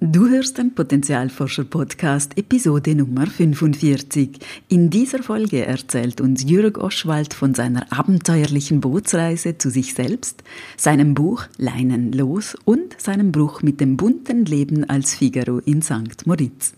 Du hörst den Potenzialforscher Podcast Episode Nummer 45. In dieser Folge erzählt uns Jürg Oschwald von seiner abenteuerlichen Bootsreise zu sich selbst, seinem Buch Leinen los und seinem Bruch mit dem bunten Leben als Figaro in St. Moritz.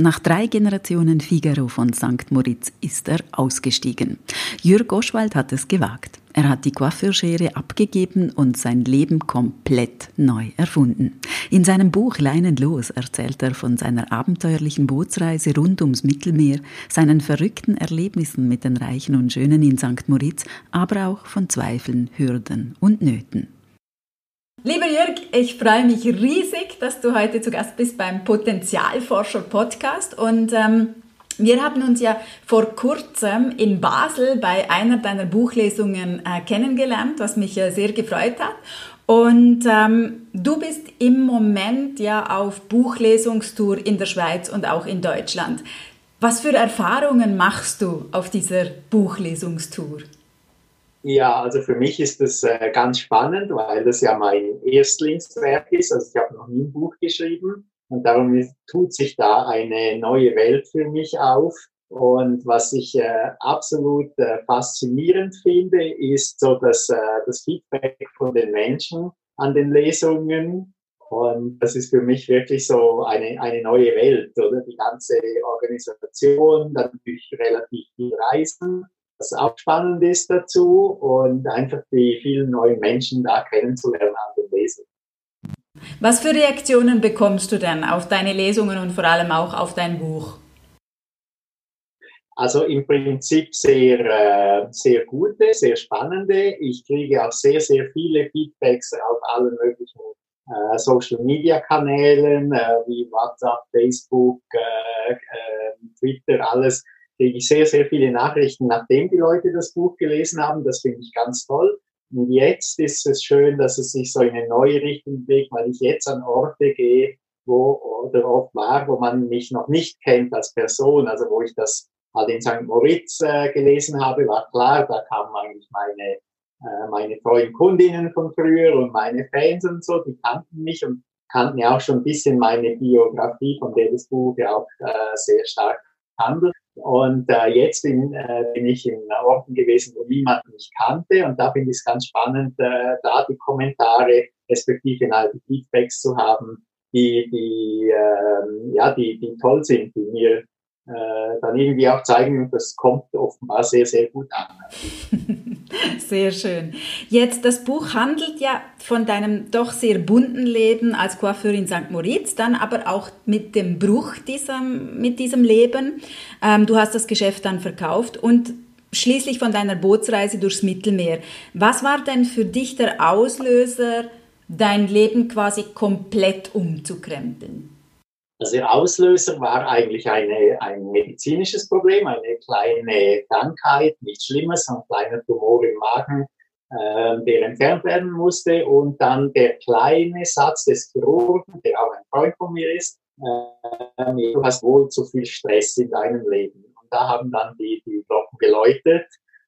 Nach drei Generationen Figaro von St. Moritz ist er ausgestiegen. Jürg Oschwald hat es gewagt. Er hat die Coiffeurschere abgegeben und sein Leben komplett neu erfunden. In seinem Buch Leinen los erzählt er von seiner abenteuerlichen Bootsreise rund ums Mittelmeer, seinen verrückten Erlebnissen mit den Reichen und Schönen in St. Moritz, aber auch von Zweifeln, Hürden und Nöten. Lieber Jörg, ich freue mich riesig, dass du heute zu Gast bist beim Potenzialforscher Podcast und ähm, wir haben uns ja vor kurzem in Basel bei einer deiner Buchlesungen äh, kennengelernt, was mich äh, sehr gefreut hat. Und ähm, du bist im Moment ja auf Buchlesungstour in der Schweiz und auch in Deutschland. Was für Erfahrungen machst du auf dieser Buchlesungstour? Ja, also für mich ist das äh, ganz spannend, weil das ja mein Erstlingswerk ist. Also ich habe noch nie ein Buch geschrieben und darum tut sich da eine neue Welt für mich auf. Und was ich äh, absolut äh, faszinierend finde, ist so dass, äh, das Feedback von den Menschen an den Lesungen. Und das ist für mich wirklich so eine, eine neue Welt, oder? Die ganze Organisation, dann natürlich relativ viel Reisen was auch spannend ist dazu und einfach die vielen neuen Menschen da kennenzulernen an den Lesungen. Was für Reaktionen bekommst du denn auf deine Lesungen und vor allem auch auf dein Buch? Also im Prinzip sehr, äh, sehr gute, sehr spannende. Ich kriege auch sehr, sehr viele Feedbacks auf allen möglichen äh, Social Media Kanälen äh, wie WhatsApp, Facebook, Twitter, alles kriege ich sehr, sehr viele Nachrichten, nachdem die Leute das Buch gelesen haben. Das finde ich ganz toll. Und jetzt ist es schön, dass es sich so in eine neue Richtung bewegt, weil ich jetzt an Orte gehe, wo oder oft war, wo man mich noch nicht kennt als Person. Also wo ich das halt in St. Moritz äh, gelesen habe, war klar, da kamen eigentlich meine, äh, meine treuen Kundinnen von früher und meine Fans und so, die kannten mich und kannten ja auch schon ein bisschen meine Biografie, von der das Buch ja auch äh, sehr stark handelt. Und äh, jetzt bin, äh, bin ich in Orten gewesen, wo niemand mich kannte. Und da finde ich es ganz spannend, äh, da die Kommentare, respektive halt die Feedbacks zu haben, die, die, äh, ja, die, die toll sind, die mir äh, dann irgendwie auch zeigen, das kommt offenbar sehr, sehr gut an. Sehr schön. Jetzt, das Buch handelt ja von deinem doch sehr bunten Leben als Coiffeur in St. Moritz, dann aber auch mit dem Bruch diesem, mit diesem Leben. Ähm, du hast das Geschäft dann verkauft und schließlich von deiner Bootsreise durchs Mittelmeer. Was war denn für dich der Auslöser, dein Leben quasi komplett umzukrempeln? Also der Auslöser war eigentlich eine, ein medizinisches Problem, eine kleine Krankheit, nichts Schlimmes, ein kleiner Tumor im Magen, äh, der entfernt werden musste. Und dann der kleine Satz des Chirurgen, der auch ein Freund von mir ist, äh, du hast wohl zu viel Stress in deinem Leben. Und da haben dann die, die Glocken geläutet.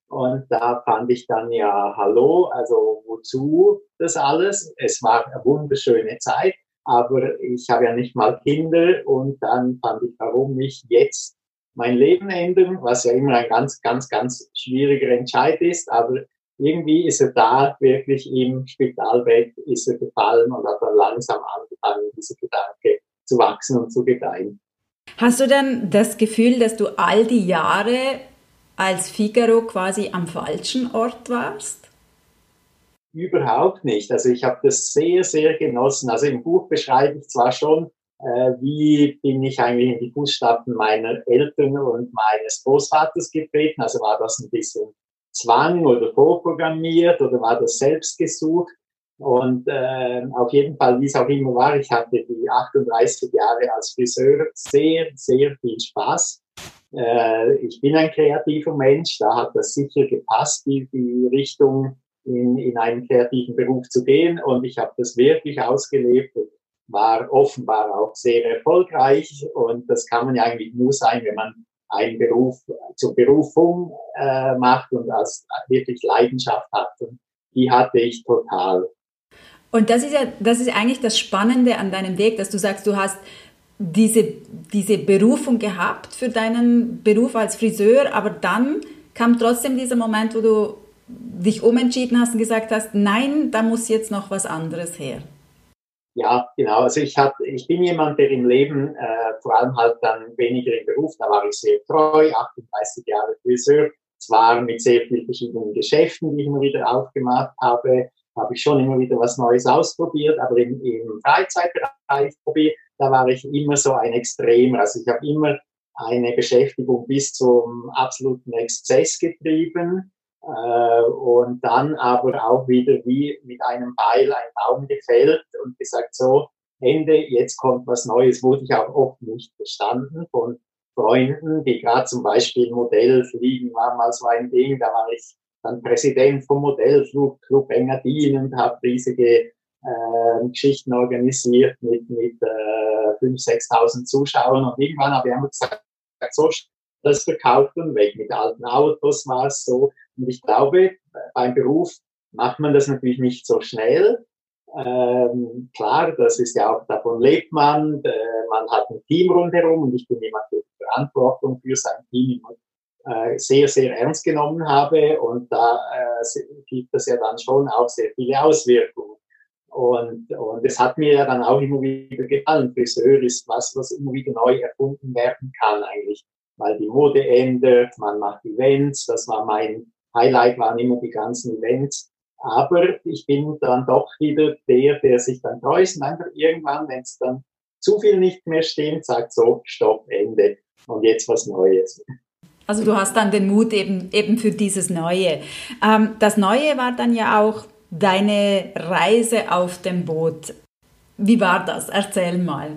Und da fand ich dann ja, hallo, also wozu das alles? Es war eine wunderschöne Zeit aber ich habe ja nicht mal Kinder und dann fand ich, warum nicht jetzt mein Leben ändern, was ja immer ein ganz, ganz, ganz schwieriger Entscheid ist, aber irgendwie ist er da wirklich im Spitalbett, ist er gefallen und hat dann langsam angefangen, diese Gedanke zu wachsen und zu gedeihen. Hast du denn das Gefühl, dass du all die Jahre als Figaro quasi am falschen Ort warst? Überhaupt nicht. Also ich habe das sehr, sehr genossen. Also im Buch beschreibe ich zwar schon, äh, wie bin ich eigentlich in die Fußstapfen meiner Eltern und meines Großvaters getreten. Also war das ein bisschen Zwang oder vorprogrammiert oder war das selbst gesucht? Und äh, auf jeden Fall, wie es auch immer war, ich hatte die 38 Jahre als Friseur sehr, sehr viel Spaß. Äh, ich bin ein kreativer Mensch, da hat das sicher gepasst, die, die Richtung in, in einen kreativen Beruf zu gehen. Und ich habe das wirklich ausgelebt und war offenbar auch sehr erfolgreich. Und das kann man ja eigentlich nur sein, wenn man einen Beruf zur Berufung äh, macht und als wirklich Leidenschaft hat. Und die hatte ich total. Und das ist ja, das ist eigentlich das Spannende an deinem Weg, dass du sagst, du hast diese, diese Berufung gehabt für deinen Beruf als Friseur, aber dann kam trotzdem dieser Moment, wo du dich umentschieden hast und gesagt hast, nein, da muss jetzt noch was anderes her. Ja, genau. Also ich, hab, ich bin jemand, der im Leben äh, vor allem halt dann weniger im Beruf, da war ich sehr treu, 38 Jahre Friseur, zwar mit sehr vielen verschiedenen Geschäften, die ich immer wieder aufgemacht habe, habe ich schon immer wieder was Neues ausprobiert, aber im, im Freizeitbereich, da war ich immer so ein Extremer. Also ich habe immer eine Beschäftigung bis zum absoluten Exzess getrieben äh, und dann aber auch wieder wie mit einem Beil ein Baum gefällt und gesagt, so, Ende, jetzt kommt was Neues, wurde ich auch oft nicht verstanden von Freunden, die gerade zum Beispiel Modellfliegen war mal so ein Ding, da war ich dann Präsident vom Modellflugclub Engadin und habe riesige äh, Geschichten organisiert mit, mit äh, 5.000, 6.000 Zuschauern. Und irgendwann habe ich einfach gesagt, so das verkauft und weg. Mit alten Autos war es so. Und ich glaube, beim Beruf macht man das natürlich nicht so schnell. Ähm, klar, das ist ja auch, davon lebt man, äh, man hat ein Team rundherum und ich bin jemand, der die Verantwortung für sein Team äh, sehr, sehr ernst genommen habe und da äh, gibt es ja dann schon auch sehr viele Auswirkungen. Und, und es hat mir ja dann auch immer wieder gefallen. Friseur ist was, was immer wieder neu erfunden werden kann eigentlich, weil die Mode ändert, man macht Events, das war mein Highlight, waren immer die ganzen Events. Aber ich bin dann doch wieder der, der sich dann täuscht einfach irgendwann, wenn es dann zu viel nicht mehr stimmt, sagt so, Stopp, Ende und jetzt was Neues. Also du hast dann den Mut eben, eben für dieses Neue. Ähm, das Neue war dann ja auch deine Reise auf dem Boot. Wie war das? Erzähl mal.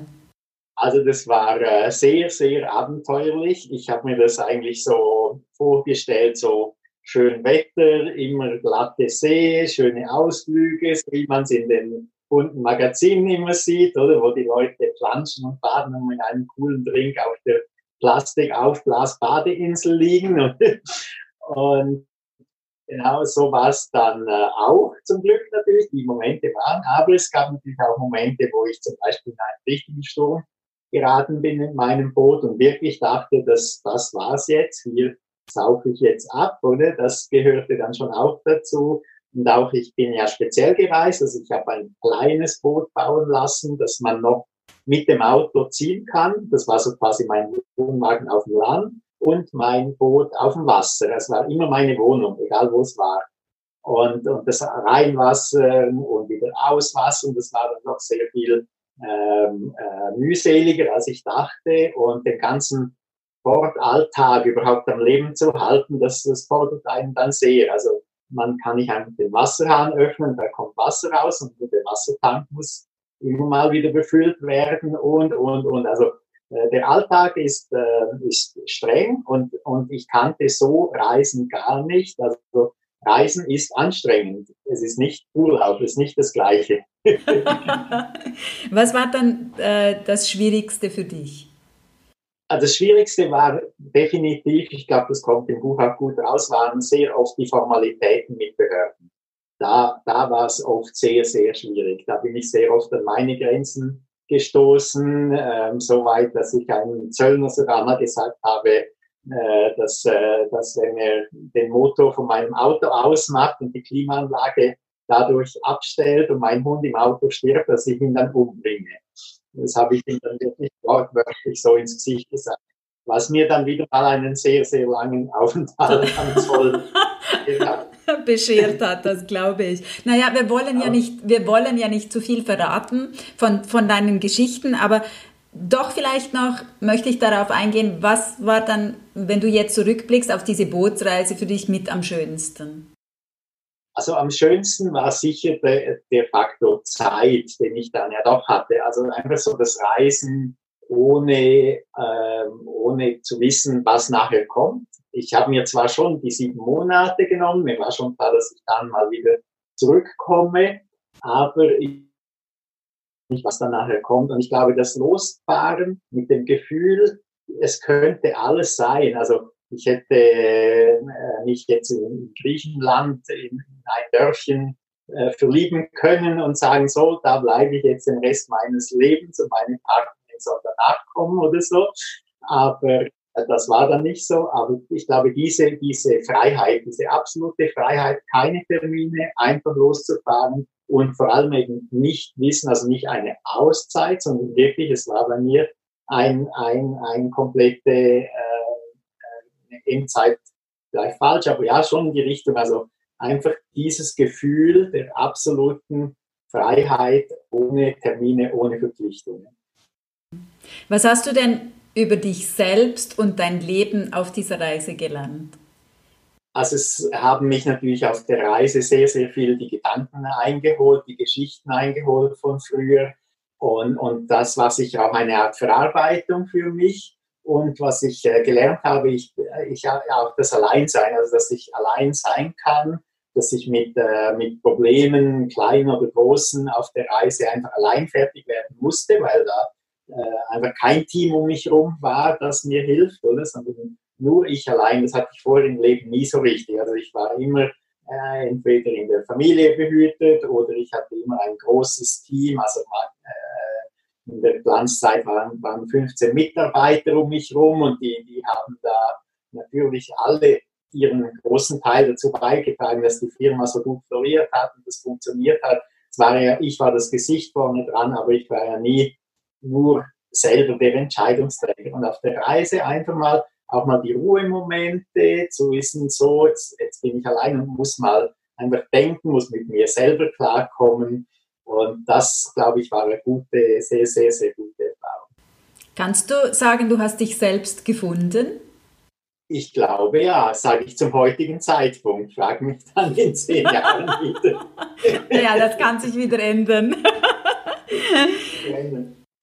Also das war äh, sehr, sehr abenteuerlich. Ich habe mir das eigentlich so vorgestellt, so schön Wetter, immer glatte See, schöne Ausflüge, wie man es in den bunten Magazinen immer sieht, oder wo die Leute planschen und baden und mit einem coolen Drink auf der Plastikaufblas-Badeinsel liegen. Und, genau so war es dann äh, auch zum Glück natürlich. Die Momente waren, aber es gab natürlich auch Momente, wo ich zum Beispiel in einen richtigen Sturm geraten bin in meinem Boot und wirklich dachte, dass das war's jetzt. Hier sauge ich jetzt ab, oder? Das gehörte dann schon auch dazu. Und auch ich bin ja speziell gereist, also ich habe ein kleines Boot bauen lassen, das man noch mit dem Auto ziehen kann. Das war so quasi mein Wohnwagen auf dem Land und mein Boot auf dem Wasser. Das war immer meine Wohnung, egal wo es war. Und, und das Reinwasser und wieder Auswasser und das war dann noch sehr viel ähm, äh, mühseliger, als ich dachte. Und den ganzen Sportalltag überhaupt am Leben zu halten, das, das fordert einen dann sehr. Also man kann nicht einfach den Wasserhahn öffnen, da kommt Wasser raus und der Wassertank muss immer mal wieder befüllt werden und, und, und. Also äh, der Alltag ist, äh, ist streng und, und ich kannte so Reisen gar nicht. Also Reisen ist anstrengend. Es ist nicht Urlaub, es ist nicht das Gleiche. Was war dann äh, das Schwierigste für dich? Also das Schwierigste war definitiv, ich glaube, das kommt im Buch auch gut raus, waren sehr oft die Formalitäten mit Behörden. Da, da war es oft sehr, sehr schwierig. Da bin ich sehr oft an meine Grenzen gestoßen, ähm, so weit, dass ich einem Zöllner sogar mal gesagt habe, äh, dass, äh, dass wenn er den Motor von meinem Auto ausmacht und die Klimaanlage dadurch abstellt und mein Hund im Auto stirbt, dass ich ihn dann umbringe. Das habe ich ihm dann wirklich wortwörtlich so ins Gesicht gesagt. Was mir dann wieder mal einen sehr, sehr langen Aufenthalt am Zoll beschert hat, das glaube ich. Naja, wir wollen ja nicht, wir wollen ja nicht zu viel verraten von, von deinen Geschichten, aber doch vielleicht noch möchte ich darauf eingehen, was war dann, wenn du jetzt zurückblickst auf diese Bootsreise für dich mit am schönsten? Also am schönsten war sicher der, der Faktor Zeit, den ich dann ja doch hatte. Also einfach so das Reisen ohne, ähm, ohne zu wissen, was nachher kommt. ich habe mir zwar schon die sieben Monate genommen, mir war schon klar, dass ich dann mal wieder zurückkomme, aber ich nicht, was dann nachher kommt. Und ich glaube, das Losfahren mit dem Gefühl, es könnte alles sein. Also ich hätte äh, mich jetzt in Griechenland in ein Dörfchen äh, verlieben können und sagen, so, da bleibe ich jetzt den Rest meines Lebens und meine Partnerin soll danach kommen oder so. Aber das war dann nicht so. Aber ich glaube, diese, diese Freiheit, diese absolute Freiheit, keine Termine, einfach loszufahren und vor allem eben nicht wissen, also nicht eine Auszeit, sondern wirklich, es war bei mir ein, ein, ein komplette äh, äh Endzeit vielleicht falsch, aber ja, schon in die Richtung, also einfach dieses Gefühl der absoluten Freiheit ohne Termine, ohne Verpflichtungen. Was hast du denn über dich selbst und dein Leben auf dieser Reise gelernt? Also es haben mich natürlich auf der Reise sehr, sehr viel die Gedanken eingeholt, die Geschichten eingeholt von früher. Und, und das war sicher auch eine Art Verarbeitung für mich. Und was ich äh, gelernt habe, ich, ich auch das Alleinsein, also dass ich allein sein kann, dass ich mit, äh, mit Problemen, kleinen oder großen, auf der Reise einfach allein fertig werden musste, weil da äh, einfach kein Team um mich herum war, das mir hilft, oder? Sondern nur ich allein, das hatte ich vorher im Leben nie so richtig. Also ich war immer äh, entweder in der Familie behütet oder ich hatte immer ein großes Team. Also äh, in der Glanzzeit waren, waren 15 Mitarbeiter um mich herum und die, die haben da natürlich alle ihren großen Teil dazu beigetragen, dass die Firma so gut floriert hat und das funktioniert hat. Es war ja, ich war das Gesicht vorne dran, aber ich war ja nie nur selber der Entscheidungsträger. Und auf der Reise einfach mal auch mal die Ruhemomente zu wissen, so, jetzt, jetzt bin ich allein und muss mal einfach denken, muss mit mir selber klarkommen. Und das, glaube ich, war eine gute, sehr, sehr, sehr gute Erfahrung. Kannst du sagen, du hast dich selbst gefunden? Ich glaube ja, sage ich zum heutigen Zeitpunkt. Frag mich dann in zehn Jahren wieder. ja, das kann sich wieder ändern.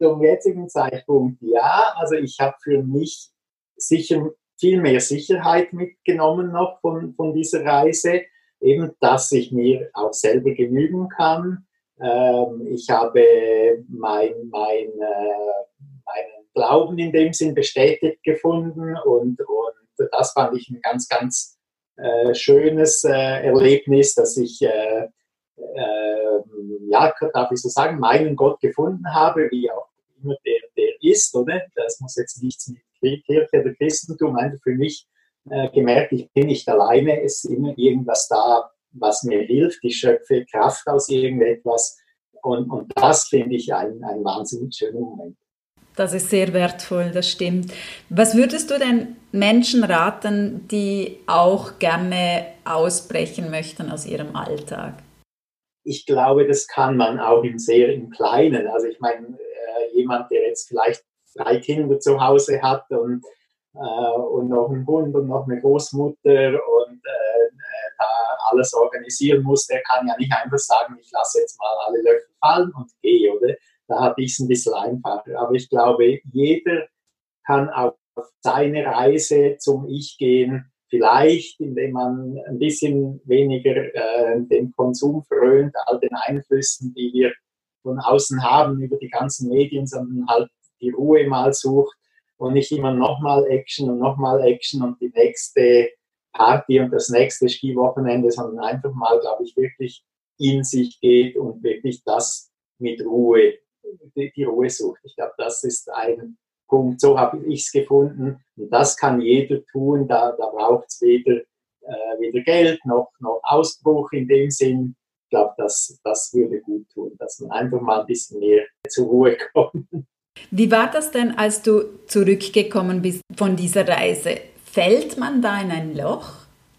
Zum jetzigen Zeitpunkt ja. Also ich habe für mich sicher viel mehr Sicherheit mitgenommen noch von, von dieser Reise. Eben, dass ich mir auch selber genügen kann. Ähm, ich habe mein, mein, äh, meinen Glauben in dem Sinn bestätigt gefunden und, und das fand ich ein ganz, ganz äh, schönes äh, Erlebnis, dass ich, äh, ähm, ja, darf ich so sagen, meinen Gott gefunden habe, wie auch immer der, der ist, oder? Das muss jetzt nichts mit Kirche oder Christentum, einfach für mich äh, gemerkt, ich bin nicht alleine, es ist immer irgendwas da, was mir hilft, ich schöpfe Kraft aus irgendetwas und, und das finde ich ein, ein wahnsinnig schöner Moment. Das ist sehr wertvoll, das stimmt. Was würdest du denn Menschen raten, die auch gerne ausbrechen möchten aus ihrem Alltag? Ich glaube, das kann man auch im sehr im Kleinen. Also ich meine, äh, jemand, der jetzt vielleicht drei Kinder zu Hause hat und, äh, und noch einen Hund und noch eine Großmutter und äh, da alles organisieren muss, der kann ja nicht einfach sagen, ich lasse jetzt mal alle Löffel fallen und gehe, oder? Da hatte ich es ein bisschen einfacher. Aber ich glaube, jeder kann auf seine Reise zum Ich gehen, vielleicht indem man ein bisschen weniger äh, den Konsum frönt, all den Einflüssen, die wir von außen haben über die ganzen Medien, sondern halt die Ruhe mal sucht und nicht immer nochmal Action und nochmal Action und die nächste Party und das nächste Skiwochenende, sondern einfach mal, glaube ich, wirklich in sich geht und wirklich das mit Ruhe, die, die Ruhe sucht. Ich glaube, das ist ein Punkt, so habe ich es gefunden und das kann jeder tun, da, da braucht es weder, äh, weder Geld noch, noch Ausbruch in dem Sinn. Ich glaube, das, das würde gut tun, dass man einfach mal ein bisschen mehr zur Ruhe kommt. Wie war das denn, als du zurückgekommen bist von dieser Reise? Fällt man da in ein Loch?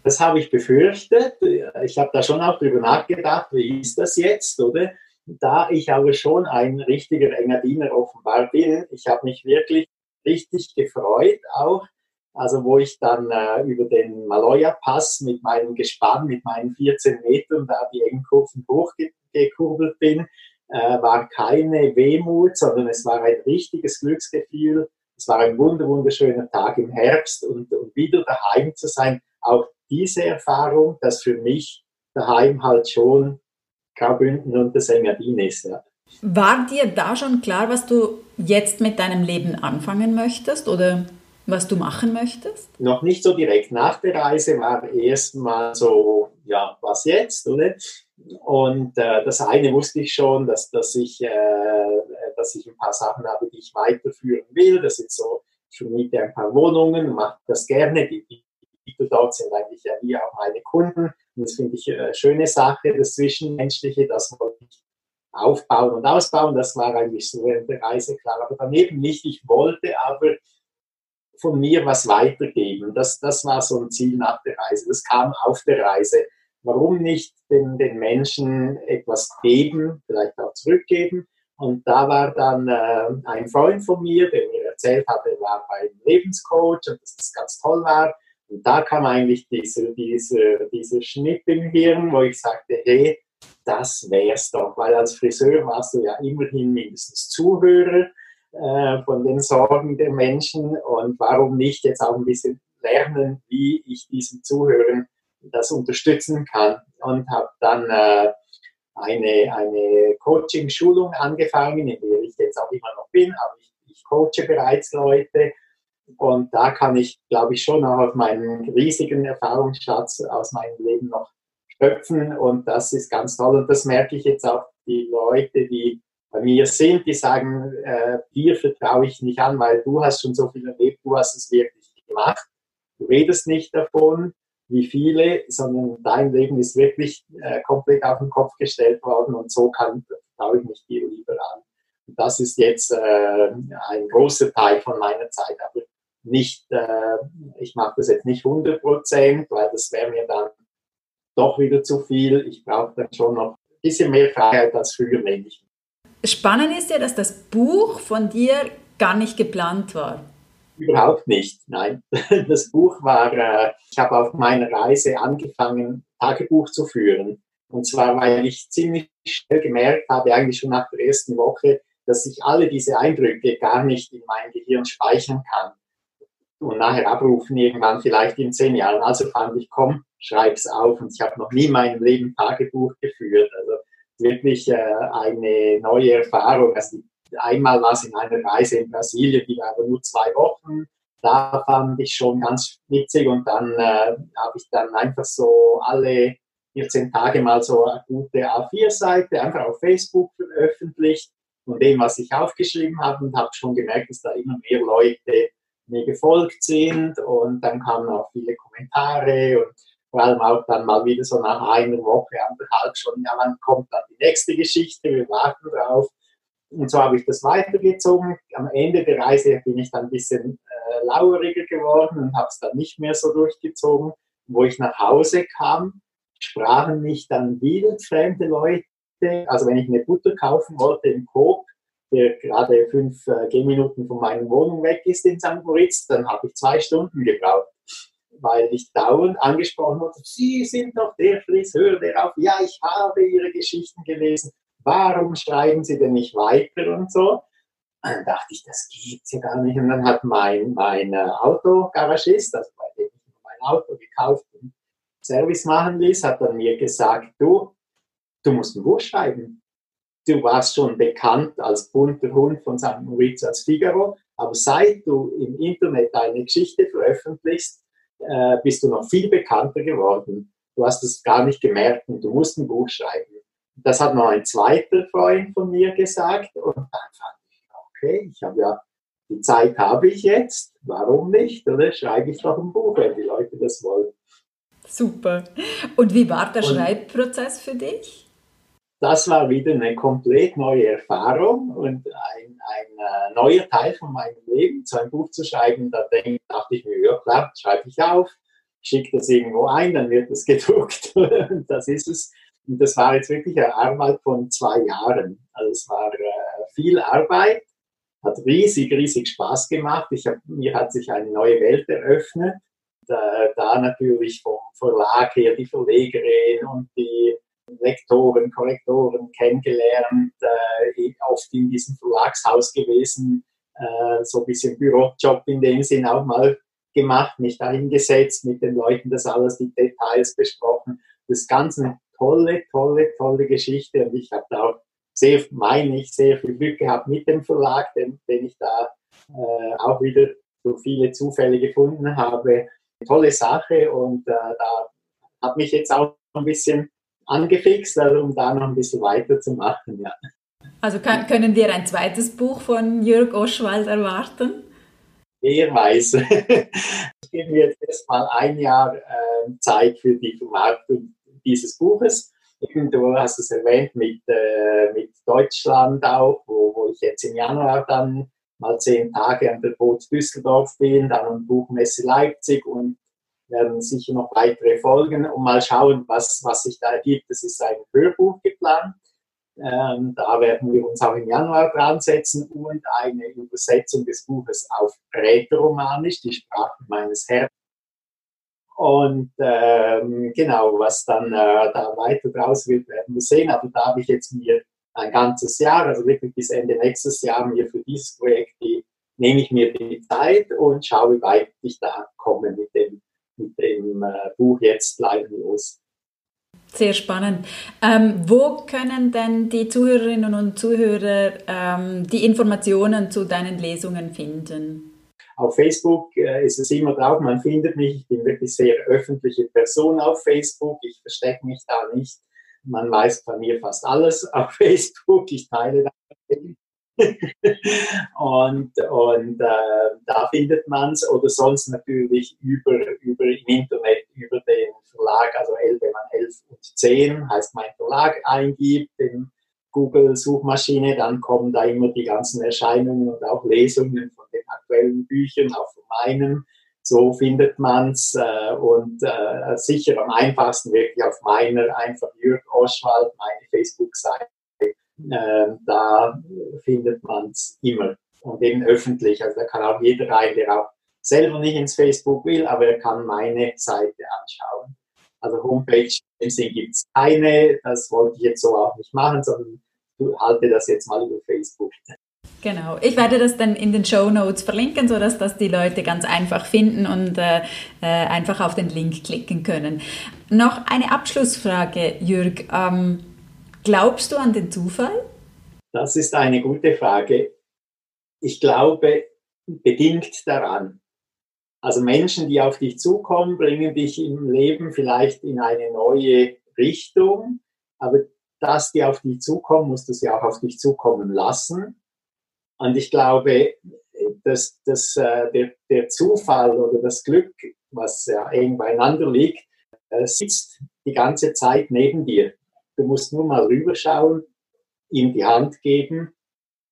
Das habe ich befürchtet. Ich habe da schon auch drüber nachgedacht, wie ist das jetzt, oder? Da ich aber schon ein richtiger Engadiner offenbar bin, ich habe mich wirklich richtig gefreut auch. Also wo ich dann äh, über den Maloja-Pass mit meinem Gespann, mit meinen 14 Metern da die engen Kurven hochgekurbelt bin, äh, war keine Wehmut, sondern es war ein richtiges Glücksgefühl. Es war ein wunderschöner Tag im Herbst und, und wieder daheim zu sein. Auch diese Erfahrung, dass für mich daheim halt schon Graubünden und der Sängerin ist. Ja. War dir da schon klar, was du jetzt mit deinem Leben anfangen möchtest oder was du machen möchtest? Noch nicht so direkt. Nach der Reise war erstmal so, ja, was jetzt, oder? Und äh, das eine wusste ich schon, dass, dass, ich, äh, dass ich ein paar Sachen habe, die ich weiterführen will. Das sind so, ich vermiete ein paar Wohnungen, mache das gerne. Die, die dort sind eigentlich ja wie auch meine Kunden. Und das finde ich eine schöne Sache, das Zwischenmenschliche, das wollte ich aufbauen und ausbauen. Das war eigentlich so während der Reise klar. Aber daneben nicht. Ich wollte aber von mir was weitergeben. Das, das war so ein Ziel nach der Reise. Das kam auf der Reise. Warum nicht den, den Menschen etwas geben, vielleicht auch zurückgeben? Und da war dann äh, ein Freund von mir, der mir erzählt hat, er war beim Lebenscoach und dass das ganz toll war. Und da kam eigentlich diese, diese, dieser Schnitt im Hirn, wo ich sagte, hey, das wär's doch, weil als Friseur warst du ja immerhin mindestens Zuhörer äh, von den Sorgen der Menschen und warum nicht jetzt auch ein bisschen lernen, wie ich diesen Zuhörern das unterstützen kann und habe dann äh, eine, eine Coaching-Schulung angefangen, in der ich jetzt auch immer noch bin, aber ich, ich coache bereits Leute und da kann ich, glaube ich, schon auch auf meinen riesigen Erfahrungsschatz aus meinem Leben noch schöpfen. Und das ist ganz toll. Und das merke ich jetzt auch die Leute, die mir sind, die sagen, äh, dir vertraue ich nicht an, weil du hast schon so viel erlebt, du hast es wirklich gemacht. Du redest nicht davon, wie viele, sondern dein Leben ist wirklich äh, komplett auf den Kopf gestellt worden und so kann, vertraue ich mich dir lieber an. Und das ist jetzt äh, ein großer Teil von meiner Zeit, aber nicht, äh, ich mache das jetzt nicht 100 Prozent, weil das wäre mir dann doch wieder zu viel. Ich brauche dann schon noch ein bisschen mehr Freiheit als früher, nehme ich. Spannend ist ja, dass das Buch von dir gar nicht geplant war. Überhaupt nicht, nein. Das Buch war, äh, ich habe auf meiner Reise angefangen, Tagebuch zu führen. Und zwar, weil ich ziemlich schnell gemerkt habe, eigentlich schon nach der ersten Woche, dass ich alle diese Eindrücke gar nicht in meinem Gehirn speichern kann und nachher abrufen irgendwann vielleicht in zehn Jahren. Also fand ich, komm, schreib's auf. Und ich habe noch nie in meinem Leben Tagebuch geführt. Also wirklich äh, eine neue Erfahrung. Also einmal war es in einer Reise in Brasilien, die war aber nur zwei Wochen. Da fand ich schon ganz witzig und dann äh, habe ich dann einfach so alle 14 Tage mal so eine gute A4-Seite einfach auf Facebook veröffentlicht von dem, was ich aufgeschrieben habe und habe schon gemerkt, dass da immer mehr Leute mir gefolgt sind und dann kamen auch viele Kommentare und vor allem auch dann mal wieder so nach einer Woche, anderthalb schon, ja, wann kommt dann die nächste Geschichte, wir warten drauf. Und so habe ich das weitergezogen. Am Ende der Reise bin ich dann ein bisschen äh, laueriger geworden und habe es dann nicht mehr so durchgezogen. Wo ich nach Hause kam, sprachen mich dann wildfremde Leute. Also wenn ich eine Butter kaufen wollte im Coop, der gerade fünf äh, Gehminuten von meiner Wohnung weg ist in St. Moritz, dann habe ich zwei Stunden gebraucht, weil ich dauernd angesprochen wurde, Sie sind doch der Friseur, der auch, ja, ich habe Ihre Geschichten gelesen, warum schreiben Sie denn nicht weiter und so. Und dann dachte ich, das gibt's ja gar nicht. Und dann hat mein, mein äh, Autogaragist, also bei dem ich mein Auto gekauft und Service machen ließ, hat dann mir gesagt, du, du musst ein Buch schreiben du warst schon bekannt als bunter Hund von St. Moritz als Figaro, aber seit du im Internet deine Geschichte veröffentlichst, äh, bist du noch viel bekannter geworden. Du hast es gar nicht gemerkt und du musst ein Buch schreiben. Das hat noch ein zweiter Freund von mir gesagt und dann fand ich, okay, ich habe ja, die Zeit habe ich jetzt, warum nicht? Oder schreibe ich doch ein Buch, wenn die Leute das wollen. Super. Und wie war der und, Schreibprozess für dich? Das war wieder eine komplett neue Erfahrung und ein, ein äh, neuer Teil von meinem Leben, so ein Buch zu schreiben. Da dachte ich mir, ja klar, schreibe ich auf, schicke das irgendwo ein, dann wird es gedruckt. das ist es. Und das war jetzt wirklich eine Arbeit von zwei Jahren. Also es war äh, viel Arbeit, hat riesig, riesig Spaß gemacht. Ich hab, mir hat sich eine neue Welt eröffnet. Da, da natürlich vom Verlag her die Verlegerin und die Lektoren, Korrektoren kennengelernt, äh, oft in diesem Verlagshaus gewesen, äh, so ein bisschen Bürojob in dem Sinn auch mal gemacht, mich da hingesetzt, mit den Leuten das alles, die Details besprochen. Das Ganze eine tolle, tolle, tolle Geschichte und ich habe da auch sehr, meine ich, sehr viel Glück gehabt mit dem Verlag, den, den ich da äh, auch wieder so viele Zufälle gefunden habe. Tolle Sache und äh, da hat mich jetzt auch ein bisschen angefixt, also um da noch ein bisschen weiterzumachen. Ja. Also kann, können wir ein zweites Buch von Jörg Oschwald erwarten? Wer weiß. ich gebe mir jetzt erstmal ein Jahr äh, Zeit für die Vermarktung dieses Buches. Du hast es erwähnt mit, äh, mit Deutschland auch, wo, wo ich jetzt im Januar dann mal zehn Tage an der Boot Düsseldorf bin, dann an Buchmesse Leipzig und werden sicher noch weitere folgen und mal schauen, was, was sich da ergibt. Es ist ein Hörbuch geplant. Ähm, da werden wir uns auch im Januar dran setzen und eine Übersetzung des Buches auf Rätoromanisch, die Sprache meines Herrn. Und ähm, genau, was dann äh, da weiter draus wird, werden wir sehen. Aber da habe ich jetzt mir ein ganzes Jahr, also wirklich bis Ende nächstes Jahr, mir für dieses Projekt die, nehme ich mir die Zeit und schaue, wie weit ich da komme mit dem mit dem äh, Buch jetzt leiden los. Sehr spannend. Ähm, wo können denn die Zuhörerinnen und Zuhörer ähm, die Informationen zu deinen Lesungen finden? Auf Facebook äh, ist es immer drauf, man findet mich. Ich bin wirklich sehr öffentliche Person auf Facebook. Ich verstecke mich da nicht. Man weiß von mir fast alles auf Facebook. Ich teile da und und äh, da findet man es oder sonst natürlich über, über im Internet, über den Verlag, also wenn man 11 und 10 heißt mein Verlag eingibt in Google-Suchmaschine, dann kommen da immer die ganzen Erscheinungen und auch Lesungen von den aktuellen Büchern, auch von meinen. So findet man es äh, und äh, sicher am einfachsten wirklich auf meiner, einfach Jürg Oschwald, meine Facebook-Seite äh, da findet man es immer und eben öffentlich. Also da kann auch jeder rein, der auch selber nicht ins Facebook will, aber er kann meine Seite anschauen. Also Homepage im gibt es keine, das wollte ich jetzt so auch nicht machen, sondern du halte das jetzt mal über Facebook. Genau. Ich werde das dann in den Show Notes verlinken, sodass das die Leute ganz einfach finden und äh, äh, einfach auf den Link klicken können. Noch eine Abschlussfrage, Jürg. Ähm, Glaubst du an den Zufall? Das ist eine gute Frage. Ich glaube bedingt daran. Also Menschen, die auf dich zukommen, bringen dich im Leben vielleicht in eine neue Richtung, aber dass die auf dich zukommen, musst du sie auch auf dich zukommen lassen. Und ich glaube, dass, dass äh, der, der Zufall oder das Glück, was ja eng beieinander liegt, äh, sitzt die ganze Zeit neben dir. Du musst nur mal rüberschauen, ihm die Hand geben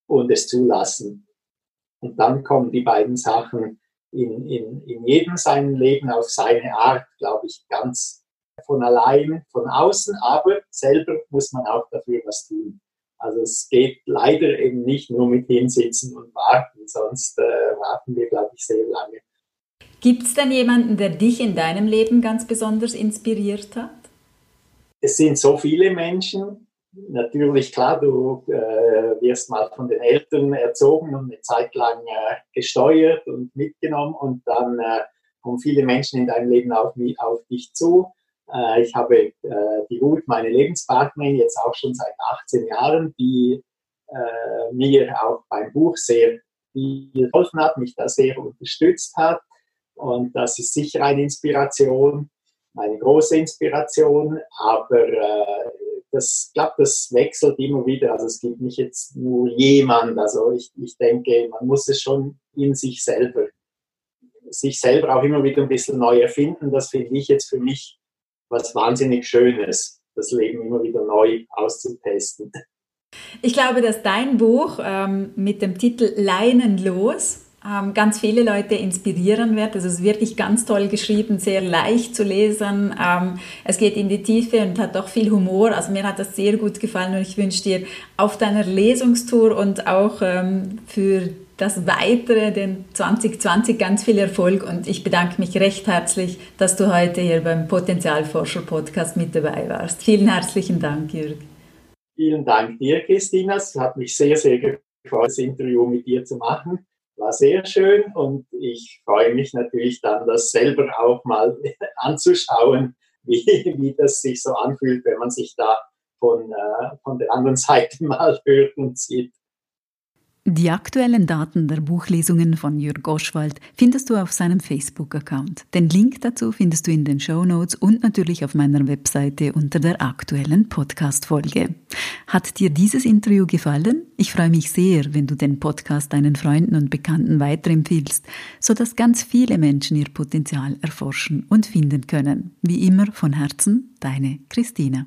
und es zulassen. Und dann kommen die beiden Sachen in, in, in jedem seinem Leben auf seine Art, glaube ich, ganz von allein, von außen, aber selber muss man auch dafür was tun. Also es geht leider eben nicht nur mit hinsitzen und warten, sonst äh, warten wir, glaube ich, sehr lange. Gibt es denn jemanden, der dich in deinem Leben ganz besonders inspiriert hat? Es sind so viele Menschen. Natürlich, klar, du äh, wirst mal von den Eltern erzogen und eine Zeit lang äh, gesteuert und mitgenommen und dann äh, kommen viele Menschen in deinem Leben auf, auf dich zu. Äh, ich habe äh, die Ruth, meine Lebenspartnerin, jetzt auch schon seit 18 Jahren, die äh, mir auch beim Buch sehr geholfen hat, mich da sehr unterstützt hat. Und das ist sicher eine Inspiration eine große Inspiration, aber äh, das, glaube, das wechselt immer wieder. Also es gibt nicht jetzt nur jemand. Also ich, ich denke, man muss es schon in sich selber, sich selber auch immer wieder ein bisschen neu erfinden. Das finde ich jetzt für mich was wahnsinnig Schönes, das Leben immer wieder neu auszutesten. Ich glaube, dass dein Buch ähm, mit dem Titel Leinenlos ähm, ganz viele Leute inspirieren wird. Also es ist wirklich ganz toll geschrieben, sehr leicht zu lesen. Ähm, es geht in die Tiefe und hat auch viel Humor. Also mir hat das sehr gut gefallen und ich wünsche dir auf deiner Lesungstour und auch ähm, für das Weitere, den 2020, ganz viel Erfolg und ich bedanke mich recht herzlich, dass du heute hier beim Potenzialforscher Podcast mit dabei warst. Vielen herzlichen Dank, Jürg. Vielen Dank dir, Christina. Es hat mich sehr, sehr gefreut, das Interview mit dir zu machen. War sehr schön und ich freue mich natürlich dann, das selber auch mal anzuschauen, wie, wie das sich so anfühlt, wenn man sich da von, äh, von der anderen Seite mal hört und sieht. Die aktuellen Daten der Buchlesungen von Jürg Oschwald findest du auf seinem Facebook-Account. Den Link dazu findest du in den Show Notes und natürlich auf meiner Webseite unter der aktuellen Podcast-Folge. Hat dir dieses Interview gefallen? Ich freue mich sehr, wenn du den Podcast deinen Freunden und Bekannten weiterempfiehlst, sodass ganz viele Menschen ihr Potenzial erforschen und finden können. Wie immer von Herzen, deine Christina.